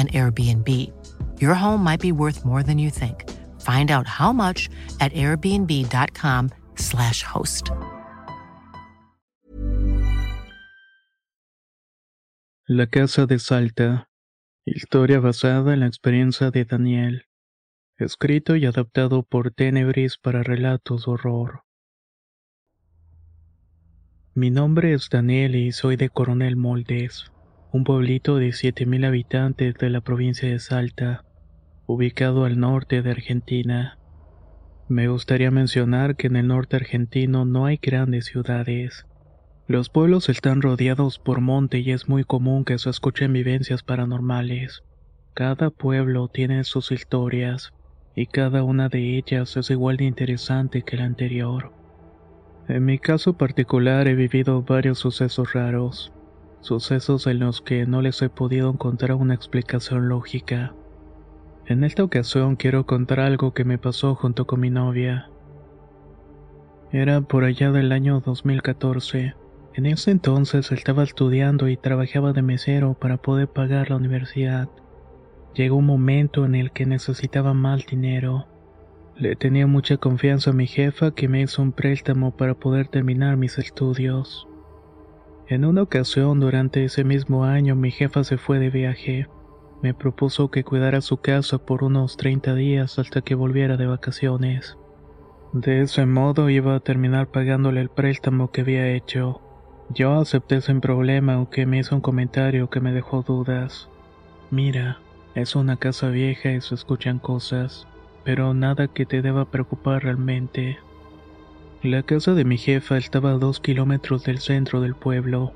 an Airbnb. Your home might be worth more than you think. Find out how much at airbnb.com/slash host. La Casa de Salta. Historia basada en la experiencia de Daniel. Escrito y adaptado por Tenebris para relatos de horror. Mi nombre es Daniel y soy de Coronel Moldes un pueblito de 7.000 habitantes de la provincia de Salta, ubicado al norte de Argentina. Me gustaría mencionar que en el norte argentino no hay grandes ciudades. Los pueblos están rodeados por monte y es muy común que se escuchen vivencias paranormales. Cada pueblo tiene sus historias, y cada una de ellas es igual de interesante que la anterior. En mi caso particular he vivido varios sucesos raros sucesos en los que no les he podido encontrar una explicación lógica. En esta ocasión quiero contar algo que me pasó junto con mi novia. Era por allá del año 2014. En ese entonces estaba estudiando y trabajaba de mesero para poder pagar la universidad. Llegó un momento en el que necesitaba más dinero. Le tenía mucha confianza a mi jefa que me hizo un préstamo para poder terminar mis estudios. En una ocasión durante ese mismo año mi jefa se fue de viaje. Me propuso que cuidara su casa por unos 30 días hasta que volviera de vacaciones. De ese modo iba a terminar pagándole el préstamo que había hecho. Yo acepté sin problema aunque me hizo un comentario que me dejó dudas. Mira, es una casa vieja y se escuchan cosas, pero nada que te deba preocupar realmente. La casa de mi jefa estaba a dos kilómetros del centro del pueblo.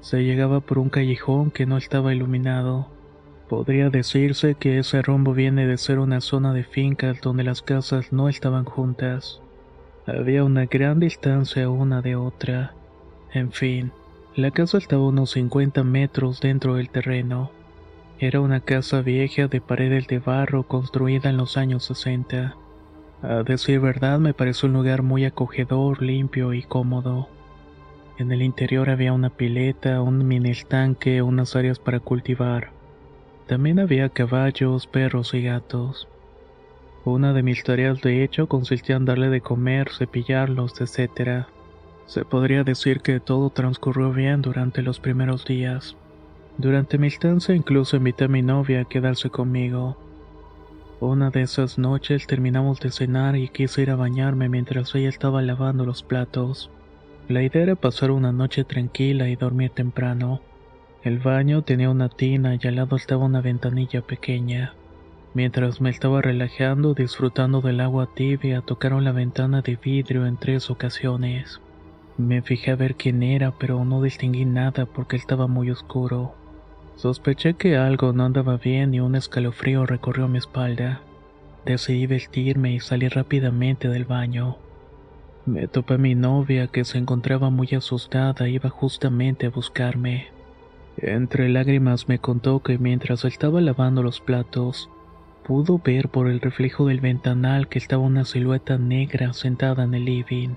Se llegaba por un callejón que no estaba iluminado. Podría decirse que ese rumbo viene de ser una zona de fincas donde las casas no estaban juntas. Había una gran distancia una de otra. En fin, la casa estaba a unos 50 metros dentro del terreno. Era una casa vieja de paredes de barro construida en los años 60. A decir verdad, me pareció un lugar muy acogedor, limpio y cómodo. En el interior había una pileta, un mini estanque, unas áreas para cultivar. También había caballos, perros y gatos. Una de mis tareas de hecho consistía en darle de comer, cepillarlos, etc. Se podría decir que todo transcurrió bien durante los primeros días. Durante mi estancia incluso invité a mi novia a quedarse conmigo. Una de esas noches terminamos de cenar y quise ir a bañarme mientras ella estaba lavando los platos. La idea era pasar una noche tranquila y dormir temprano. El baño tenía una tina y al lado estaba una ventanilla pequeña. Mientras me estaba relajando, disfrutando del agua tibia, tocaron la ventana de vidrio en tres ocasiones. Me fijé a ver quién era, pero no distinguí nada porque estaba muy oscuro. Sospeché que algo no andaba bien y un escalofrío recorrió mi espalda. Decidí vestirme y salí rápidamente del baño. Me topé a mi novia que se encontraba muy asustada e iba justamente a buscarme. Entre lágrimas me contó que mientras estaba lavando los platos, pudo ver por el reflejo del ventanal que estaba una silueta negra sentada en el living.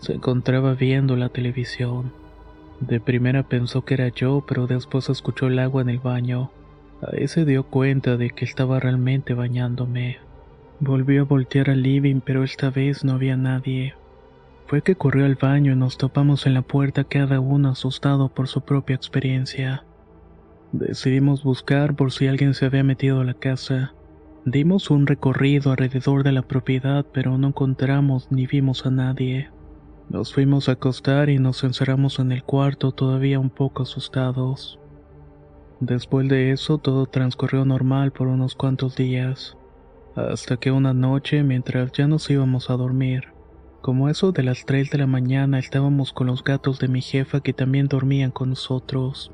Se encontraba viendo la televisión. De primera pensó que era yo, pero después escuchó el agua en el baño. Ahí se dio cuenta de que estaba realmente bañándome. Volvió a voltear al living, pero esta vez no había nadie. Fue que corrió al baño y nos topamos en la puerta cada uno asustado por su propia experiencia. Decidimos buscar por si alguien se había metido a la casa. Dimos un recorrido alrededor de la propiedad, pero no encontramos ni vimos a nadie. Nos fuimos a acostar y nos encerramos en el cuarto todavía un poco asustados. Después de eso todo transcurrió normal por unos cuantos días, hasta que una noche mientras ya nos íbamos a dormir, como eso de las 3 de la mañana estábamos con los gatos de mi jefa que también dormían con nosotros.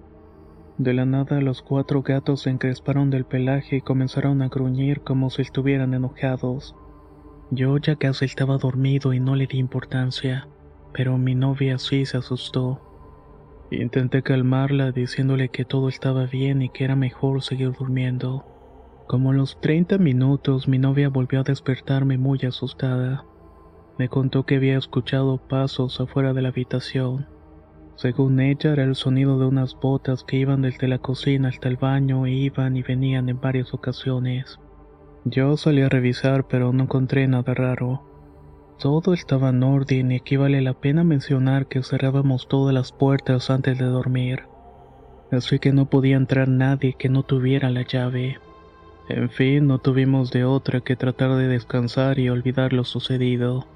De la nada los cuatro gatos se encresparon del pelaje y comenzaron a gruñir como si estuvieran enojados. Yo ya casi estaba dormido y no le di importancia, pero mi novia sí se asustó. Intenté calmarla diciéndole que todo estaba bien y que era mejor seguir durmiendo. Como los 30 minutos mi novia volvió a despertarme muy asustada. Me contó que había escuchado pasos afuera de la habitación. Según ella era el sonido de unas botas que iban desde la cocina hasta el baño e iban y venían en varias ocasiones. Yo salí a revisar pero no encontré nada raro. Todo estaba en orden y aquí vale la pena mencionar que cerrábamos todas las puertas antes de dormir. Así que no podía entrar nadie que no tuviera la llave. En fin, no tuvimos de otra que tratar de descansar y olvidar lo sucedido.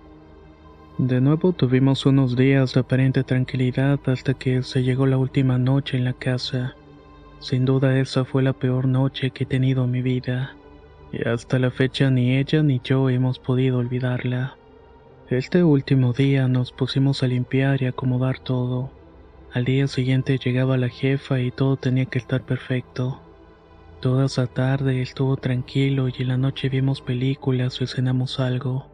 De nuevo tuvimos unos días de aparente tranquilidad hasta que se llegó la última noche en la casa. Sin duda esa fue la peor noche que he tenido en mi vida, y hasta la fecha ni ella ni yo hemos podido olvidarla. Este último día nos pusimos a limpiar y acomodar todo. Al día siguiente llegaba la jefa y todo tenía que estar perfecto. Toda esa tarde estuvo tranquilo y en la noche vimos películas y cenamos algo.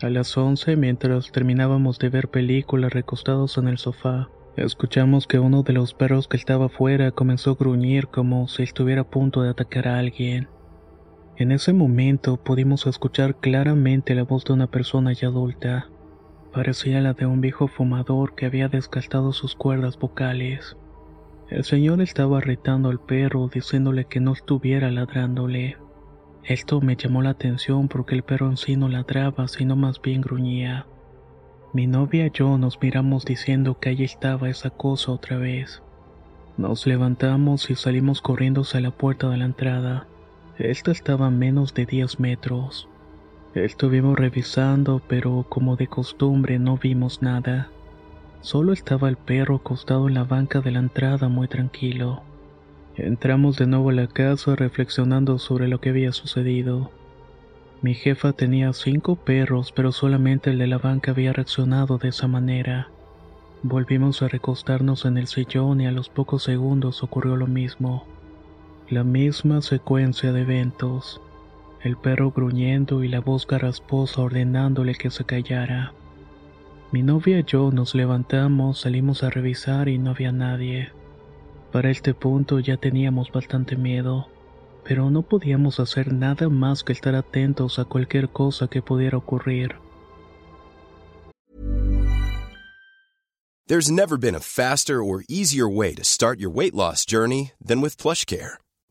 A las 11, mientras terminábamos de ver películas recostados en el sofá, escuchamos que uno de los perros que estaba afuera comenzó a gruñir como si estuviera a punto de atacar a alguien. En ese momento pudimos escuchar claramente la voz de una persona ya adulta. Parecía la de un viejo fumador que había desgastado sus cuerdas vocales. El señor estaba retando al perro diciéndole que no estuviera ladrándole. Esto me llamó la atención porque el perro en sí no ladraba, sino más bien gruñía. Mi novia y yo nos miramos diciendo que ahí estaba esa cosa otra vez. Nos levantamos y salimos corriendo hacia la puerta de la entrada. Esta estaba a menos de 10 metros. Estuvimos revisando, pero como de costumbre no vimos nada. Solo estaba el perro acostado en la banca de la entrada muy tranquilo. Entramos de nuevo a la casa reflexionando sobre lo que había sucedido. Mi jefa tenía cinco perros, pero solamente el de la banca había reaccionado de esa manera. Volvimos a recostarnos en el sillón y a los pocos segundos ocurrió lo mismo. La misma secuencia de eventos. El perro gruñendo y la voz garrasposa ordenándole que se callara. Mi novia y yo nos levantamos, salimos a revisar y no había nadie. Para este punto ya teníamos bastante miedo, pero no podíamos hacer nada más que estar atentos a cualquier cosa que pudiera ocurrir. There's never been a faster or easier way to start your weight loss journey than with PlushCare.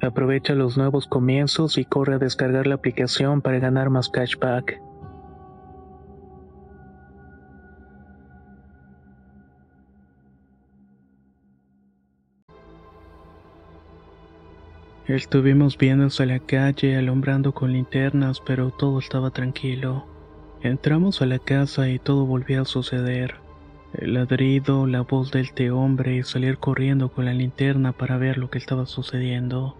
Aprovecha los nuevos comienzos y corre a descargar la aplicación para ganar más cashback. Estuvimos viendo hacia la calle alumbrando con linternas, pero todo estaba tranquilo. Entramos a la casa y todo volvió a suceder. El ladrido, la voz del té hombre y salir corriendo con la linterna para ver lo que estaba sucediendo.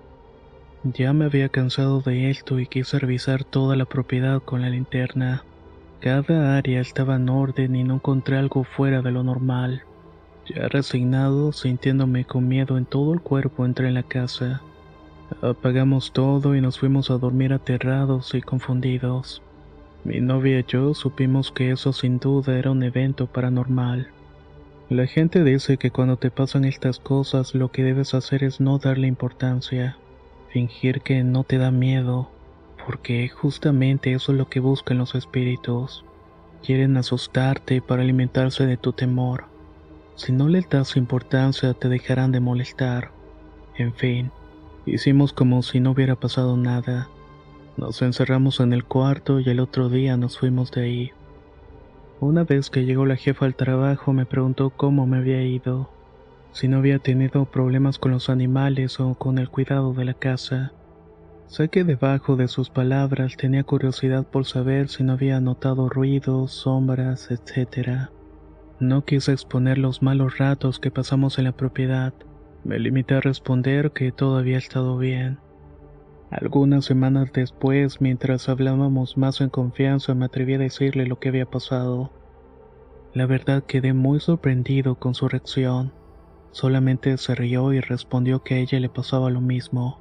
Ya me había cansado de esto y quise revisar toda la propiedad con la linterna. Cada área estaba en orden y no encontré algo fuera de lo normal. Ya resignado, sintiéndome con miedo en todo el cuerpo, entré en la casa. Apagamos todo y nos fuimos a dormir aterrados y confundidos. Mi novia y yo supimos que eso sin duda era un evento paranormal. La gente dice que cuando te pasan estas cosas lo que debes hacer es no darle importancia, fingir que no te da miedo, porque justamente eso es lo que buscan los espíritus. Quieren asustarte para alimentarse de tu temor. Si no les das importancia te dejarán de molestar. En fin. Hicimos como si no hubiera pasado nada. Nos encerramos en el cuarto y el otro día nos fuimos de ahí. Una vez que llegó la jefa al trabajo me preguntó cómo me había ido, si no había tenido problemas con los animales o con el cuidado de la casa. Sé que debajo de sus palabras tenía curiosidad por saber si no había notado ruidos, sombras, etc. No quise exponer los malos ratos que pasamos en la propiedad me limité a responder que todo había estado bien. Algunas semanas después, mientras hablábamos más en confianza, me atreví a decirle lo que había pasado. La verdad quedé muy sorprendido con su reacción. Solamente se rió y respondió que a ella le pasaba lo mismo.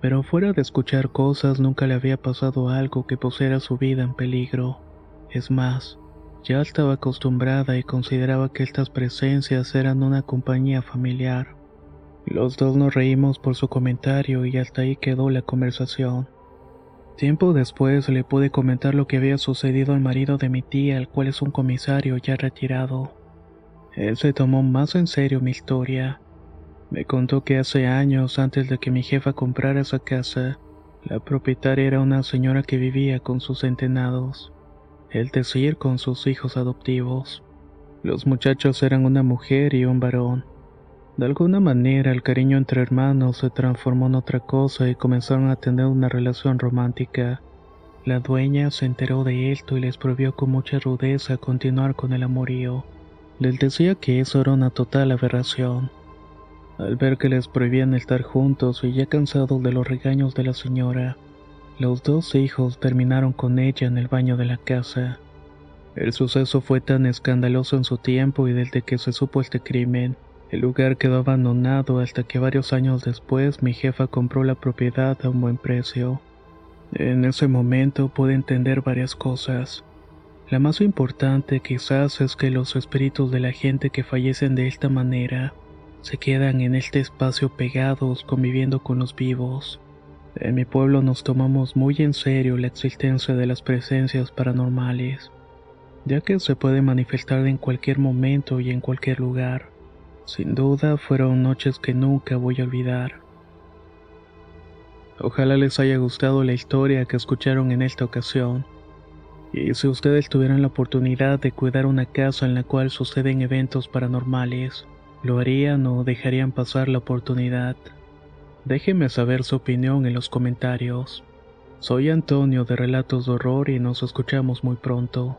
Pero fuera de escuchar cosas, nunca le había pasado algo que pusiera su vida en peligro. Es más, ya estaba acostumbrada y consideraba que estas presencias eran una compañía familiar. Los dos nos reímos por su comentario y hasta ahí quedó la conversación. Tiempo después le pude comentar lo que había sucedido al marido de mi tía, el cual es un comisario ya retirado. Él se tomó más en serio mi historia. Me contó que hace años, antes de que mi jefa comprara esa casa, la propietaria era una señora que vivía con sus centenados, es decir, con sus hijos adoptivos. Los muchachos eran una mujer y un varón. De alguna manera el cariño entre hermanos se transformó en otra cosa y comenzaron a tener una relación romántica. La dueña se enteró de esto y les prohibió con mucha rudeza continuar con el amorío. Les decía que eso era una total aberración. Al ver que les prohibían estar juntos y ya cansados de los regaños de la señora, los dos hijos terminaron con ella en el baño de la casa. El suceso fue tan escandaloso en su tiempo y desde que se supo este crimen, el lugar quedó abandonado hasta que varios años después mi jefa compró la propiedad a un buen precio. En ese momento pude entender varias cosas. La más importante quizás es que los espíritus de la gente que fallecen de esta manera se quedan en este espacio pegados conviviendo con los vivos. En mi pueblo nos tomamos muy en serio la existencia de las presencias paranormales, ya que se puede manifestar en cualquier momento y en cualquier lugar. Sin duda fueron noches que nunca voy a olvidar. Ojalá les haya gustado la historia que escucharon en esta ocasión. Y si ustedes tuvieran la oportunidad de cuidar una casa en la cual suceden eventos paranormales, ¿lo harían o dejarían pasar la oportunidad? Déjenme saber su opinión en los comentarios. Soy Antonio de Relatos de Horror y nos escuchamos muy pronto.